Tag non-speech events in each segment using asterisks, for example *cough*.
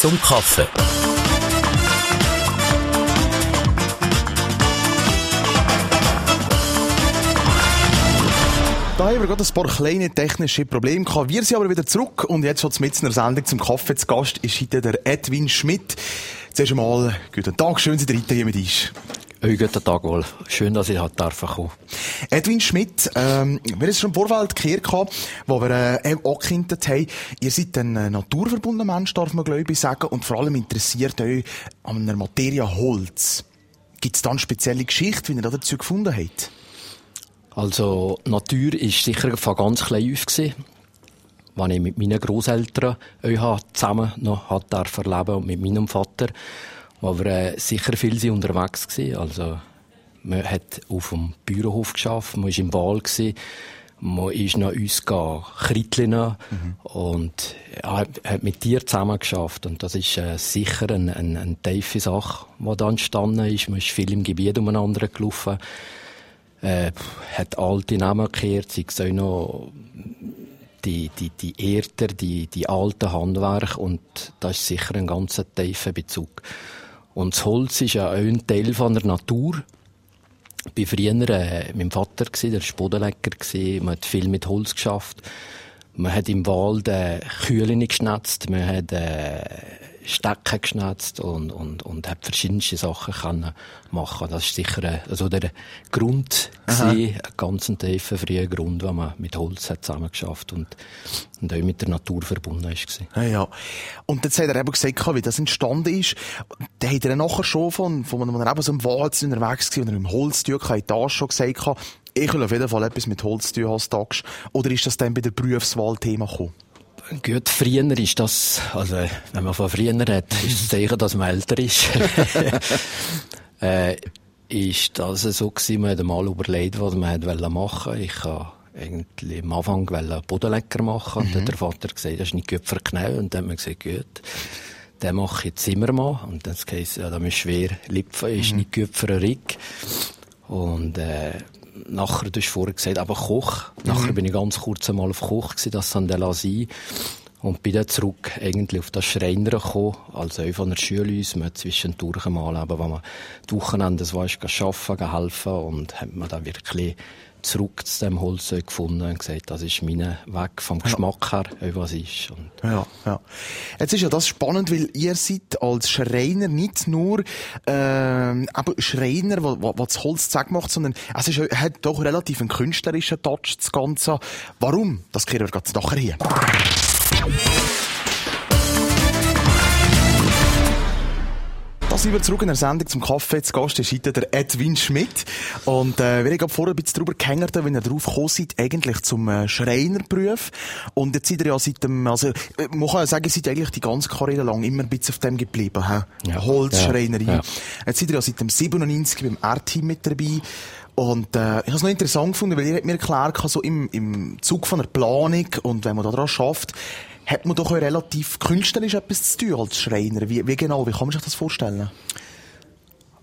zum Kaffee. Da haben wir gerade ein paar kleine technische Probleme gehabt. Wir sind aber wieder zurück und jetzt schon mit einer Sendung zum Kaffee zu Gast ist heute der Edwin Schmidt. Zuerst einmal, guten Tag, schön, dass ihr hier mit uns. Hey, guten Tag wohl. Schön, dass ich halt darf kommen. Edwin Schmidt, ähm, wir haben es schon im Vorfeld gehört, gehabt, wo wir äh, angekündigt haben, ihr seid ein äh, naturverbundener Mensch, darf man glaube ich sagen, und vor allem interessiert euch an einer Materie Holz. Gibt es da eine spezielle Geschichte, wie ihr dazu gefunden habt? Also, Natur ist sicher von ganz klein auf gewesen. Als ich mit meinen Großeltern euch zusammen noch hat erleben und mit meinem Vater, wir äh, sicher viel sind unterwegs gewesen. Also, man hat auf dem Bauernhof geschafft, man war im Wald gewesen, man ist noch uns Kritteln mhm. und ja, hat mit dir zusammen geschafft und das ist äh, sicher eine, eine, eine tiefe Sache, die da entstanden ist. Man ist viel im Gebiet umeinander gelaufen äh, hat alte Namen gekehrt, sei es auch noch die, die, die Erder, die, die alten Handwerke und das ist sicher ein ganz tiefer Bezug. Und das Holz ist ja auch ein Teil von der Natur. Ich war früher äh, meinem Vater, gewesen, der war Bodenlecker, man hat viel mit Holz geschafft. Man hat im Wald äh, Kühle geschnetzt, man hat äh, Stecken geschnetzt und, und, und hat verschiedenste Sachen können machen. Das ist sicher ein, also der Grund gewesen, ein ganz tiefer, früher Grund, wo man mit Holz hat zusammengeschafft und, und auch mit der Natur verbunden ist. Ja, ja. Und jetzt hat er eben gesagt, wie das entstanden ist. Da hat er nachher schon von, von wenn er eben so im Wald unterwegs war oder im Holztück, hat er schon gesagt, ich will auf jeden Fall etwas mit Holz tun als Tag. Oder ist das dann bei der Berufswahl Thema gekommen? Gut, früher ist das, also, wenn man von früher redet, ist das Zeichen, dass man älter ist. *laughs* äh, ist das so gewesen, man hat mal überlegt, was man machen wollte. Ich habe eigentlich am Anfang Bodenlecker machen. Und mhm. dann hat der Vater gesagt, das ist nicht gut für Knie. Und dann hat man gesagt, gut, den mache ich jetzt immer mal. Und dann heisst ja, das ist schwer lipfen, ist mhm. nicht gut für einen Rig. Und, äh, nachher, du hast vorher gesagt, aber Koch. Mhm. Nachher bin ich ganz kurz einmal auf Koch gewesen, das an der Lasie. Und bin dann zurück eigentlich auf das Schreiner gekommen, also auch von der Schule uns, man zwischendurch mal, eben, wenn man die Wochenende, das war, arbeiten, helfen und hat man dann wirklich zurück zu dem Holz gefunden und gesagt, das ist mein Weg vom Geschmack her, was ist. Und ja, ja. Jetzt ist ja das spannend, weil ihr seid als Schreiner nicht nur äh, aber Schreiner, wo, wo, wo das Holz macht, sondern es ist, hat doch relativ einen künstlerischen Touch, das Ganze. Warum? Das kehren wir gerade nachher hier. Sind wir zurück in der Sendung zum Kaffee. Zu Gast ist heute der Edwin Schmidt. Und äh, wir haben vorher ein bisschen darüber gehängt, wenn ihr drauf gekommen seid, eigentlich zum äh, Schreinerberuf. Und jetzt seid ihr ja seit dem, also äh, man kann ja sagen, ihr seid eigentlich die ganze Karriere lang immer ein bisschen auf dem geblieben. He? Ja. Holzschreinerei. Ja. Ja. Jetzt seid ihr ja seit dem 97 beim R-Team mit dabei. Und äh, ich habe es noch interessant gefunden, weil ihr habt mir erklärt, so im, im Zug von der Planung und wenn man da dran schafft, hat man doch relativ künstlerisch etwas zu tun als Schreiner. Wie, wie genau, wie kann man sich das vorstellen?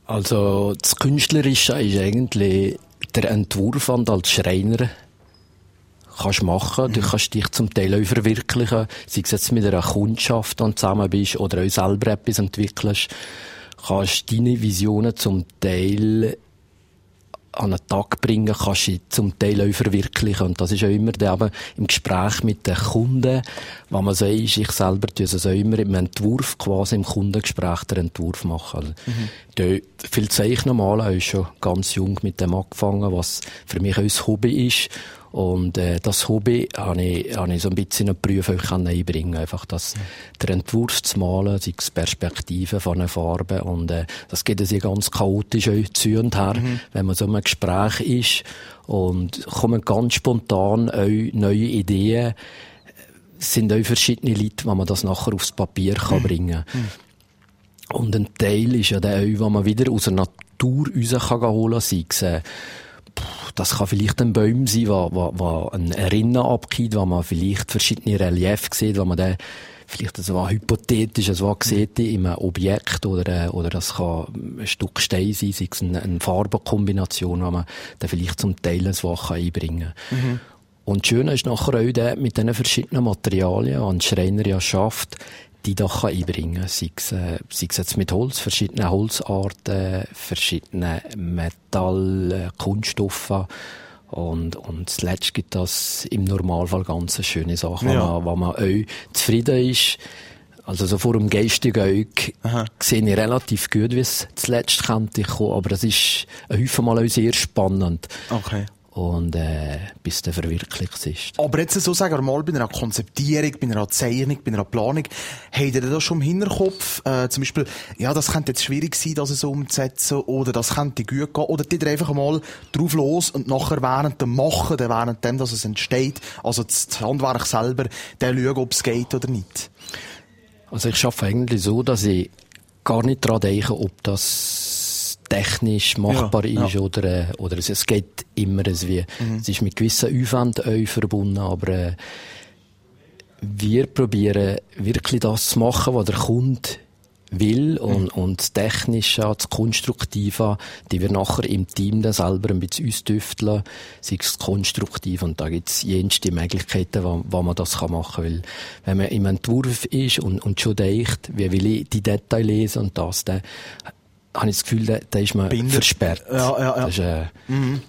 Also das Künstlerische ist eigentlich der Entwurf, den du als Schreiner kannst machen. Mhm. Du kannst dich zum Teil auch verwirklichen, sei es jetzt mit einer Kundschaft, die zusammen bist, oder auch selber etwas entwickelst. Kannst deine Visionen zum Teil an den Tag bringen, kannst du zum Teil auch verwirklichen. Und das ist auch immer eben im Gespräch mit den Kunden, wenn man so ist, ich selber tue es auch immer im Entwurf, quasi im Kundengespräch den Entwurf machen. Also, mhm. viel Zeichnen malen, auch schon ganz jung mit dem angefangen, was für mich auch ein Hobby ist. Und äh, das Hobby habe ich, habe ich so ein bisschen in den Beruf einbringen Einfach das, mhm. der Entwurf zu malen, sei es Perspektiven von einer Farbe. Und äh, das geht sehr ganz chaotisch zu und her, mhm. wenn man so in einem Gespräch ist. Und kommen ganz spontan auch neue Ideen. Es sind auch verschiedene Leute, wo man das nachher aufs Papier kann mhm. bringen kann. Mhm. Und ein Teil ist ja der wo man wieder aus der Natur raus kann holen kann, sei es äh, das kann vielleicht ein Baum sein, wo, wo, wo ein Rinnen abgeht, wo man vielleicht verschiedene Reliefs sieht, wo man dann vielleicht so hypothetisch so sieht in einem Objekt oder, äh, oder das kann ein Stück Stein sein, sei es eine, eine Farbenkombination, wo man dann vielleicht zum Teil so einbringen kann. Mhm. Und das Schöne ist nachher auch, mit diesen verschiedenen Materialien, die ein Schreiner ja schafft, die doch einbringen kann. Sei es, äh, sei es jetzt mit Holz, verschiedene Holzarten, verschiedene Metall, Kunststoffe. Und, und zuletzt gibt das im Normalfall ganz schöne Sachen, ja. wo, man, wo man auch zufrieden ist. Also so vor dem geistigen Auge sehe ich relativ gut, wie es zuletzt könnte kommen, aber es ist ein Häufig mal auch sehr spannend. Okay und äh, bis der verwirklicht ist. Aber jetzt so sagen wir mal, bei einer Konzeptierung, bei einer Zeichnung, bei einer Planung, habt ihr das schon im Hinterkopf? Äh, zum Beispiel, ja, das könnte jetzt schwierig sein, das so umzusetzen, oder das könnte gut gehen, oder die einfach mal drauf los und nachher während dem Machen, während dem, dass es entsteht, also das Handwerk selber, dann schauen, ob es geht oder nicht? Also ich schaffe eigentlich so, dass ich gar nicht daran denke, ob das technisch machbar ja, ist ja. oder, äh, oder es, es geht immer wie. Mhm. Es ist mit gewissen Aufwänden verbunden, aber äh, wir probieren wirklich das zu machen, was der Kunde will und, mhm. und das Technische, das Konstruktive, die wir nachher im Team dann selber ein bisschen ausdüfteln, sei es konstruktiv und da gibt es jenste Möglichkeiten, wo, wo man das kann machen kann, weil wenn man im Entwurf ist und, und schon denkt, wie will ich die Details lesen und das, dann habe ich das Gefühl, da, da ist man Binder. versperrt. Ja, ja, ja. Das ist, äh, mhm.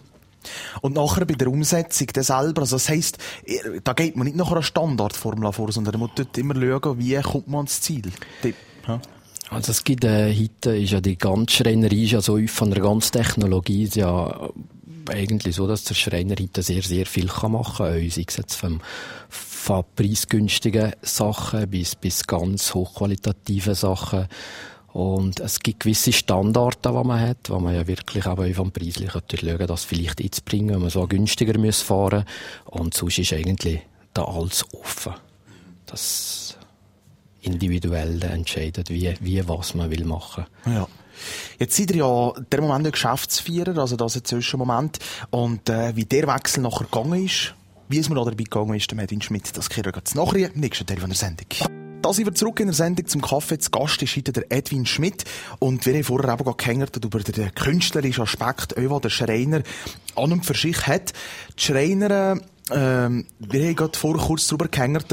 Und nachher bei der Umsetzung der selber, also das heisst, da geht man nicht nach einer Standardformel vor, sondern man muss dort immer schauen, wie kommt man ans Ziel. Ja. Also es gibt, äh, heute ist ja die ganze Schreinerei ist ja so von der ganzen Technologie ist ja eigentlich so, dass der Schreiner heute sehr, sehr viel kann machen kann. Sei es jetzt vom, von preisgünstigen Sachen bis, bis ganz hochqualitativen Sachen. Und es gibt gewisse Standards, die man hat, wo man ja wirklich auch vom Preislichen schauen das vielleicht einzubringen, wenn man so günstiger muss fahren Und sonst ist eigentlich da alles offen. Das individuell entscheidet, wie, wie was man will machen. Ja. Jetzt seid ihr ja der Moment der Geschäftsführer, also das ist Moment. Und äh, wie der Wechsel nachher gegangen ist, wie es mir dabei gegangen ist, der Medin Schmidt, das kriegen wir jetzt nachher im nächsten Teil von der Sendung. Da sind wir zurück in der Sendung zum Kaffee. Zu Gast ist heute der Edwin Schmidt. Und wir haben vorher eben gehängert über den künstlerischen Aspekt, den der Schreiner an und für sich hat. Die Schreiner, ähm, wir haben gerade vorher kurz darüber gehängert,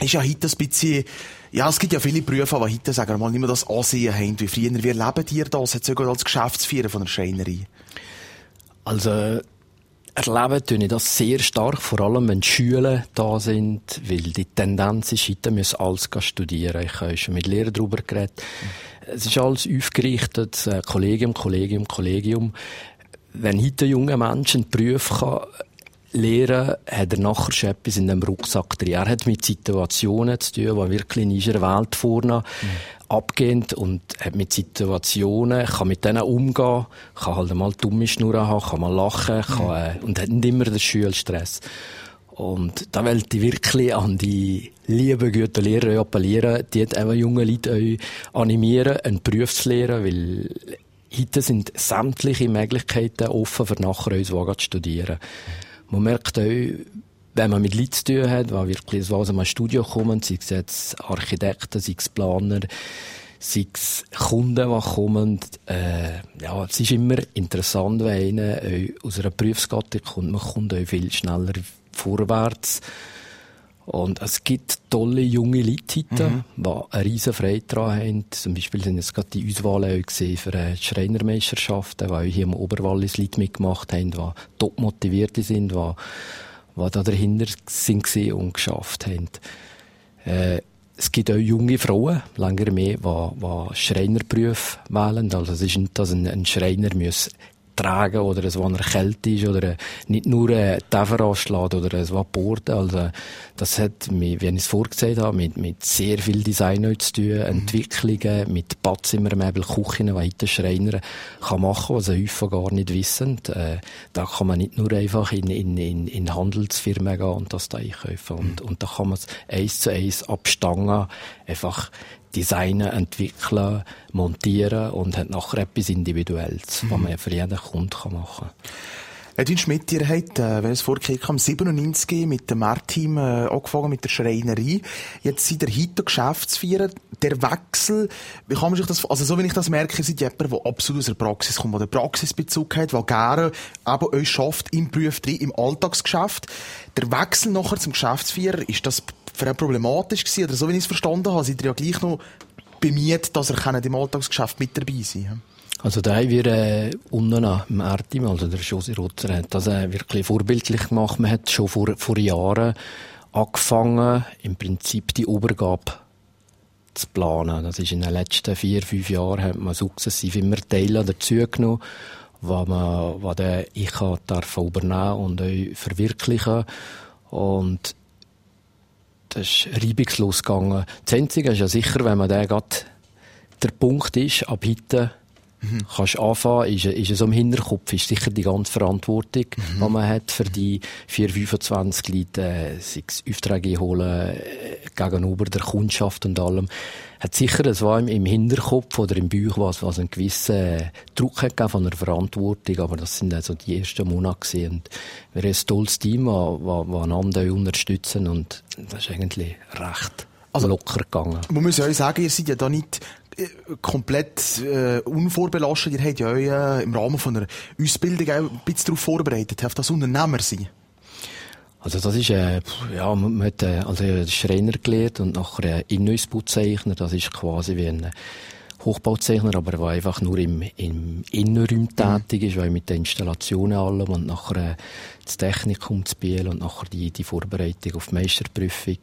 ist ja heute ein bisschen, ja, es gibt ja viele Berufe, die heute, sagen wir mal, nicht mehr das Ansehen haben wie früher. Wie erleben dir das jetzt sogar als Geschäftsführer von der Schreinerei? Also, erleben tue ich das sehr stark, vor allem wenn die Schüler da sind, weil die Tendenz ist, heute müssen alles studieren. Ich habe schon mit Lehrern darüber geredet. Es ist alles aufgerichtet, Kollegium, Kollegium, Kollegium. Wenn heute junge Menschen Berufe lernen, hat er nachher schon etwas in dem Rucksack drin. Er hat mit Situationen zu tun, die wirklich in unserer Welt vorne mhm. abgehen und hat mit Situationen, kann mit denen umgehen, kann halt mal dumme Schnurren haben, kann mal lachen, kann, mhm. äh, und hat nicht immer den Schulstress. Und da wollte ich wirklich an die lieben, guten Lehrer appellieren, die eben junge Leute animieren, einen Beruf zu lernen, weil heute sind sämtliche Möglichkeiten offen für nachher uns, zu studieren. Mhm. Man merkt auch, wenn man mit Leuten zu tun hat, die wirklich aus einem Studio kommen, sei es jetzt Architekten, sei es Planer, sei es Kunden, die kommen, äh, ja, es ist immer interessant, wenn einer aus einer Berufsgattung kommt, man kommt auch viel schneller vorwärts. Und es gibt tolle junge Leute heute, mhm. die eine riesen Freude daran haben. Zum Beispiel sind jetzt gerade die Auswahlen für die Schreinermeisterschaften, die auch hier im Oberwallis Leute mitgemacht haben, die top motiviert sind, die, die da dahinter sind und geschafft haben. Äh, es gibt auch junge Frauen, länger mehr, die, die Schreinerberufe wählen. Also es ist nicht, dass ein, ein Schreiner muss tragen oder es, wo erkältet ist oder nicht nur ein Tefer anschlägt oder ein Vaporte. Also, das hat, wie ich es vorgesehen habe, mit, mit sehr viel Design zu tun, mhm. Entwicklungen, mit Badzimmermöbel, Küchen, heute Schreiner kann machen, was sie häufig gar nicht wissen. Äh, da kann man nicht nur einfach in, in, in, in Handelsfirmen gehen und das da einkaufen. Und, mhm. und da kann man es eins zu eins abstangen, einfach designen, entwickeln, montieren und hat nachher etwas Individuelles, mhm. was man für jeden Kunden machen kann. Edwin Schmidt, ihr habt, äh, wenn es vorgekehrt kam, 97 mit dem Marteam äh, angefangen mit der Schreinerei. Jetzt seid ihr heute Geschäftsführer. Der Wechsel, wie kann man sich das, also so wie ich das merke, seid ihr jemand, der absolut aus der Praxis kommt, der Praxisbezug hat, der gerne eben euch schafft im Beruf drin, im Alltagsgeschäft. Der Wechsel nachher zum Geschäftsführer, ist das für ihn problematisch gewesen? Oder so, wie ich es verstanden habe, seid ihr ja gleich noch bemüht, dass er im Alltagsgeschäft mit dabei sein kann. Also da haben wir äh, unten am Ertim, also der Josi Rutzer, hat das äh, wirklich vorbildlich gemacht. Man hat schon vor, vor Jahren angefangen, im Prinzip die Übergabe zu planen. Das ist in den letzten vier, fünf Jahren hat man sukzessiv immer Teile dazugenommen, was man, was der ich darf übernehmen und verwirklichen. Und das ist reibungslos gegangen. Das Einzige ist ja sicher, wenn man der gerade der Punkt ist, ab heute mhm. kannst anfangen, ist, ist es am Hinterkopf, ist sicher die ganze Verantwortung, mhm. die man hat für die 4, 25 Leute, äh, sei es Aufträge holen, äh, gegenüber der Kundschaft und allem, hat sicher, es war im, im Hinterkopf oder im Bauch was, was einen gewissen äh, Druck hat von der Verantwortung, aber das sind also die ersten Monate gewesen. und wir haben ein tolles Team, das einander unterstützen und das ist eigentlich recht also, locker gegangen. Man muss ja auch sagen, ihr seid ja da nicht komplett äh, unvorbelastet. Ihr habt ja euch äh, im Rahmen von einer Ausbildung auch ein bisschen darauf vorbereitet, auf das Unternehmer sein. Also das ist, äh, ja, man hat äh, also Schreiner gelernt und nachher äh, Innenhausbauzeichner. Das ist quasi wie ein Hochbauzeichner, aber der einfach nur im, im Innenraum mhm. tätig ist, weil mit den Installationen allem und nachher äh, das Technikum zu Biel und nachher die, die Vorbereitung auf die Meisterprüfung.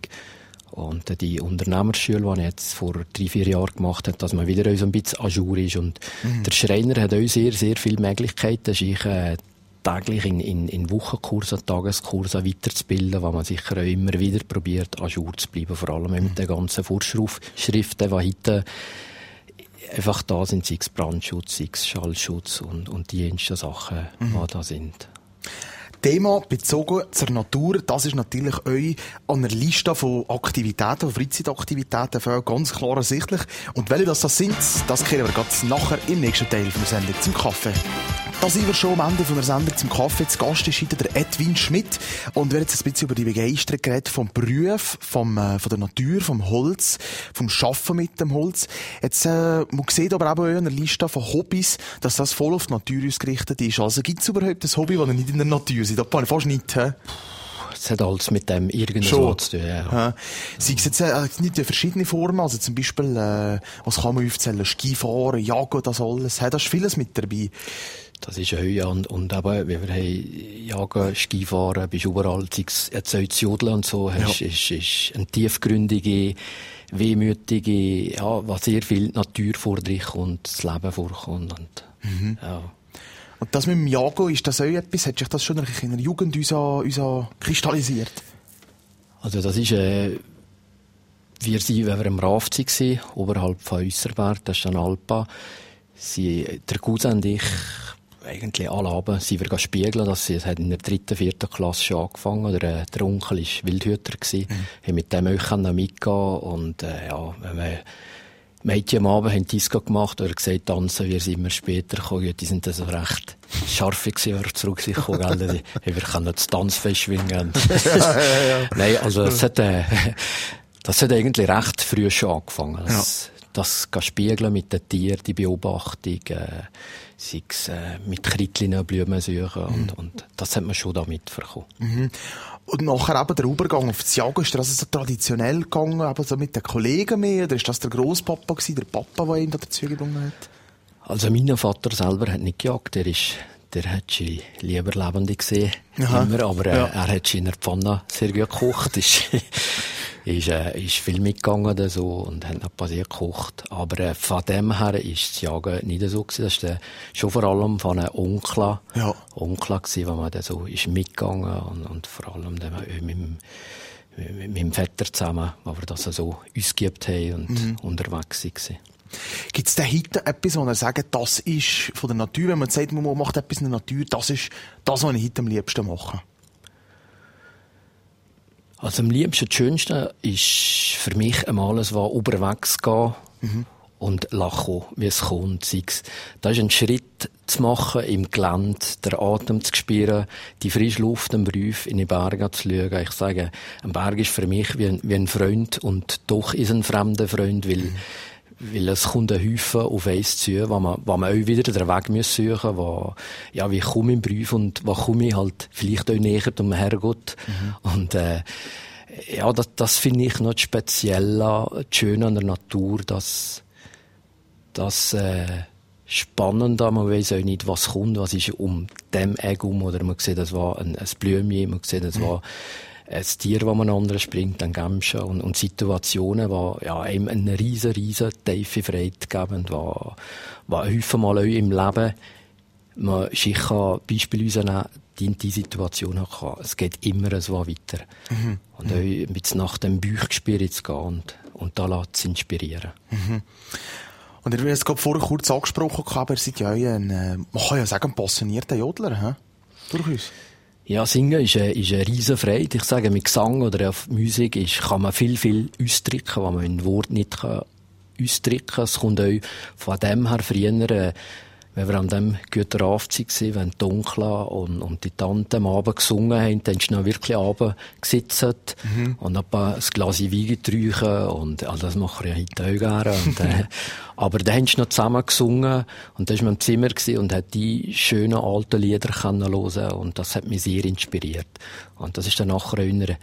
Und die Unternehmerschule, die ich jetzt vor drei, vier Jahren gemacht habe, dass man wieder so ein bisschen ajour ist. Und mhm. der Schreiner hat auch sehr, sehr viele Möglichkeiten. Ich äh, täglich in, in, in Wochenkursen, Tageskursen weiterzubilden, wo man sicher auch immer wieder probiert, ajour zu bleiben. Vor allem mhm. mit den ganzen Vorschriften, die heute einfach da sind, sei es Brandschutz, sei es Schallschutz und, und die ersten Sachen, mhm. die da sind. Thema bezogen zur Natur, das ist natürlich euch an der Liste von Aktivitäten, von Freizeitaktivitäten ganz klar ersichtlich. Und welche das, sind, das kehren wir ganz nachher im nächsten Teil der Sendung zum Kaffee. Da sind wir schon am Ende von der Sendung zum Kaffee. Zu Gast ist heute der Edwin Schmidt. Und wir haben jetzt ein bisschen über die Begeisterung geredet vom Beruf, vom, äh, von der Natur, vom Holz, vom Schaffen mit dem Holz. Jetzt, äh, man sieht aber auch in einer Liste von Hobbys, dass das voll auf die Natur ausgerichtet ist. Also gibt es überhaupt ein Hobby, das nicht in der Natur ist? Das fast nicht, hä? Es hat alles mit dem irgendwas zu tun, ja. ja. Sei es jetzt äh, nicht verschiedene Formen, also zum Beispiel, äh, was kann man aufzählen? Skifahren, Jagen, das alles. Da ist vieles mit dabei. Das ist ja und, und eben, wie wir haben Jagen, Skifahren, bist überall, erzeugt Jodeln und so, hast, ja. ist, ist eine tiefgründige, wehmütige, ja, was sehr viel Natur vor dich und das Leben vorkommt und, mhm. ja. Und das mit dem Jagen, ist das auch etwas, hat sich das schon in der Jugend uns, uns kristallisiert? Also das ist, äh, wir sind, wenn wir im Raft waren, oberhalb von Äusserberg, das ist ein Alpa, sie, der Cousin und ich, eigentlich alle Abend sind wir spiegeln, dass sie, es hat in der dritten, vierten Klasse schon angefangen, der, der Onkel war Wildhüter gewesen, mhm. haben mit dem auch mitgehen und, äh, ja, wenn man, Mädchen am Abend haben Disco gemacht oder gesagt, tanzen, wir sind immer später gekommen. Die sind also recht scharf gewesen, wenn wir zurück sind gekommen. wir können das Tanzfest schwingen. *laughs* ja, ja, ja. Nein, also, das hat, äh, das hat eigentlich recht früh schon angefangen. Das, ja. Das spiegeln mit den Tieren, die Beobachtung, äh, sei es äh, mit Krittlingen Blumen suchen und, mhm. und das hat man schon da mitbekommen. Mhm. Und nachher eben der Übergang auf das Jagen, ist das also so traditionell gegangen, eben so mit den Kollegen mehr, oder ist das der Großpapa gewesen, der Papa, der ihn dazu gedungen hat? Also mein Vater selber hat nicht gejagt, der ist der hat sie lieber Lebende gesehen, Aha. immer, aber äh, ja. er hat sie in der Pfanne sehr gut gekocht. ist, äh, ist viel mitgegangen oder so und hat noch passiert gekocht. Aber äh, von dem her ist das Jagen nicht so gewesen. Das war schon vor allem von einem Onkel, ja. Onkel gewesen, wo man dann so ist mitgegangen und, und vor allem dann mit, mit, mit, meinem Vetter zusammen, wo wir das so ausgeübt haben und mhm. unterwegs waren. Gibt es da heute etwas, wo er sagt, das ist von der Natur, wenn man sagt, man macht etwas in der Natur, das ist das, was ich heute am liebsten mache? Also am liebsten, das Schönste ist für mich einmal es war unterwegs gehen mhm. und lachen, wie es kommt. Das ist ein Schritt zu machen im Gelände, den Atem zu spüren, die frische Luft am Brief in die Berge zu schauen. Ich sage, ein Berg ist für mich wie ein, wie ein Freund und doch ist ein fremder Freund, weil mhm weil es kommt ein Haufen auf eins zu, wo man, wo man auch wieder den Weg muss suchen muss, ja, wie komme ich im Brief und wo komme ich halt vielleicht auch näher zum Herrgott. Mhm. Und, äh, Ja, das, das finde ich noch speziell, schön an der Natur, dass das äh, spannend, man weiß auch nicht, was kommt, was ist um dem Egg um, oder man sieht, das war ein, ein Blümchen, man sieht, das war ein Tier, das man springt, ein Gämschen und, und Situationen, die ja, einem eine riesen, riesen tiefe Freiheit geben, die, die häufig mal auch im Leben man sich kann beispielsweise nehmen, die, die Situation hat, es geht immer so weiter. Mhm. Und auch mit nach dem Bauchgespür zu gehen und, und da lässt es inspirieren. Mhm. Und ihr habt es gerade vorher kurz angesprochen, aber ihr seid ja ein, äh, man kann ja sagen, ein passionierter Jodler, he? durchaus. Ja, Singen ist eine, ist eine riesen Freude. Ich sage, mit Gesang oder auf Musik ist, kann man viel, viel ausdrücken, was man in Wort nicht kann ausdrücken kann. Es kommt auch von dem her früher, äh, wenn wir an dem guten Abend waren, wenn es dunkel und, und die Tante am Abend gesungen haben, dann ist noch wirklich Abend gesetzt mhm. und ein, paar, ein Glas Wein getrunken und all das mache ich heute auch gerne. Und, äh, *laughs* aber dann haben sie noch zusammen gesungen und dann war man im Zimmer und hat die schönen alten Lieder hören und das hat mich sehr inspiriert. Und das ist dann nachher in der,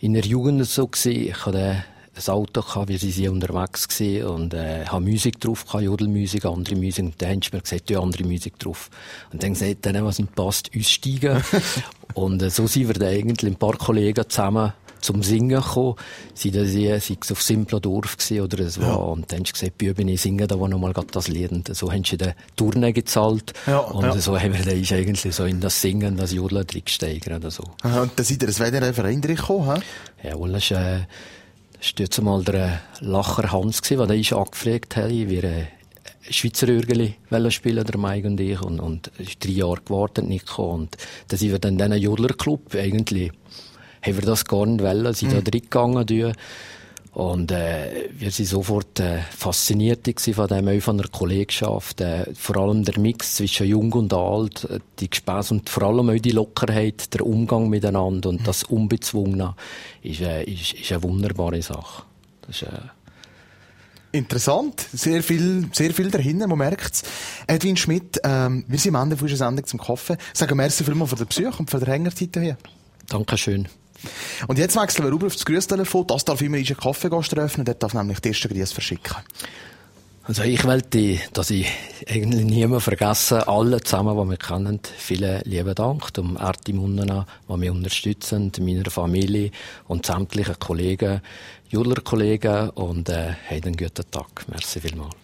in der Jugend so gewesen. Ich habe ein Auto gehabt, wir sind unterwegs gewesen und äh, habe Musik drauf gehabt, Jodelmusik, andere Musik. Und dann haben sie mir gesagt, ja, andere Musik drauf. Und dann gesagt, dann, was nicht passt, aussteigen. *laughs* und äh, so sind wir dann eigentlich ein paar Kollegen zusammen zum Singen gekommen. Sie da sie, sie auf Simpler Dorf oder es war. Ja. Und dann haben sie gesagt, Büben, ich singe da noch mal das Lied. Und so haben sie den Turnen gezahlt. Ja, und ja. so haben wir dann eigentlich so in das Singen, das Jodeln drin gesteigert oder so. Aha, und dann seid ihr ein weiterer Verein gekommen, he? Ja, wohl, ist, äh, das war jetzt mal der Lacher Hans, der da ist angepflegt hat. Wir äh, Schweizer Örgeli spielen, der Mike und ich. Und, und ist drei Jahre gewartet, nicht gekommen. Und dann sind wir dann in diesen Jodlerclub. Eigentlich haben wir das gar nicht wollen, sind mhm. da drin gegangen. Und äh, wir sind sofort äh, fasziniert von dem, von der Kollegschaft, äh, vor allem der Mix zwischen Jung und Alt, äh, die Gespäß und vor allem auch die Lockerheit, der Umgang miteinander und mhm. das Unbezwungene ist, äh, ist, ist eine wunderbare Sache. Das ist, äh, Interessant, sehr viel, sehr viel dahinter, man merkt's. Edwin Schmidt, ähm, wir sind am Ende von unserer Sendung zum Kaffee. Sagen merci vielmals für den Besuch und für die Hängerzeit hier. Dankeschön. Und jetzt wechseln wir rüber auf das Grüßtelefon. Das darf immer einen Kaffeegast öffnen. Dort darf nämlich die erste Grüße verschicken. Also ich wollte, dass ich eigentlich niemand vergesse, alle zusammen, die wir kennen, vielen lieben Dank, um Erti Munnena, die mich unterstützen, meiner Familie und sämtlichen Kollegen, Judler-Kollegen und äh, einen guten Tag. Merci vielmals.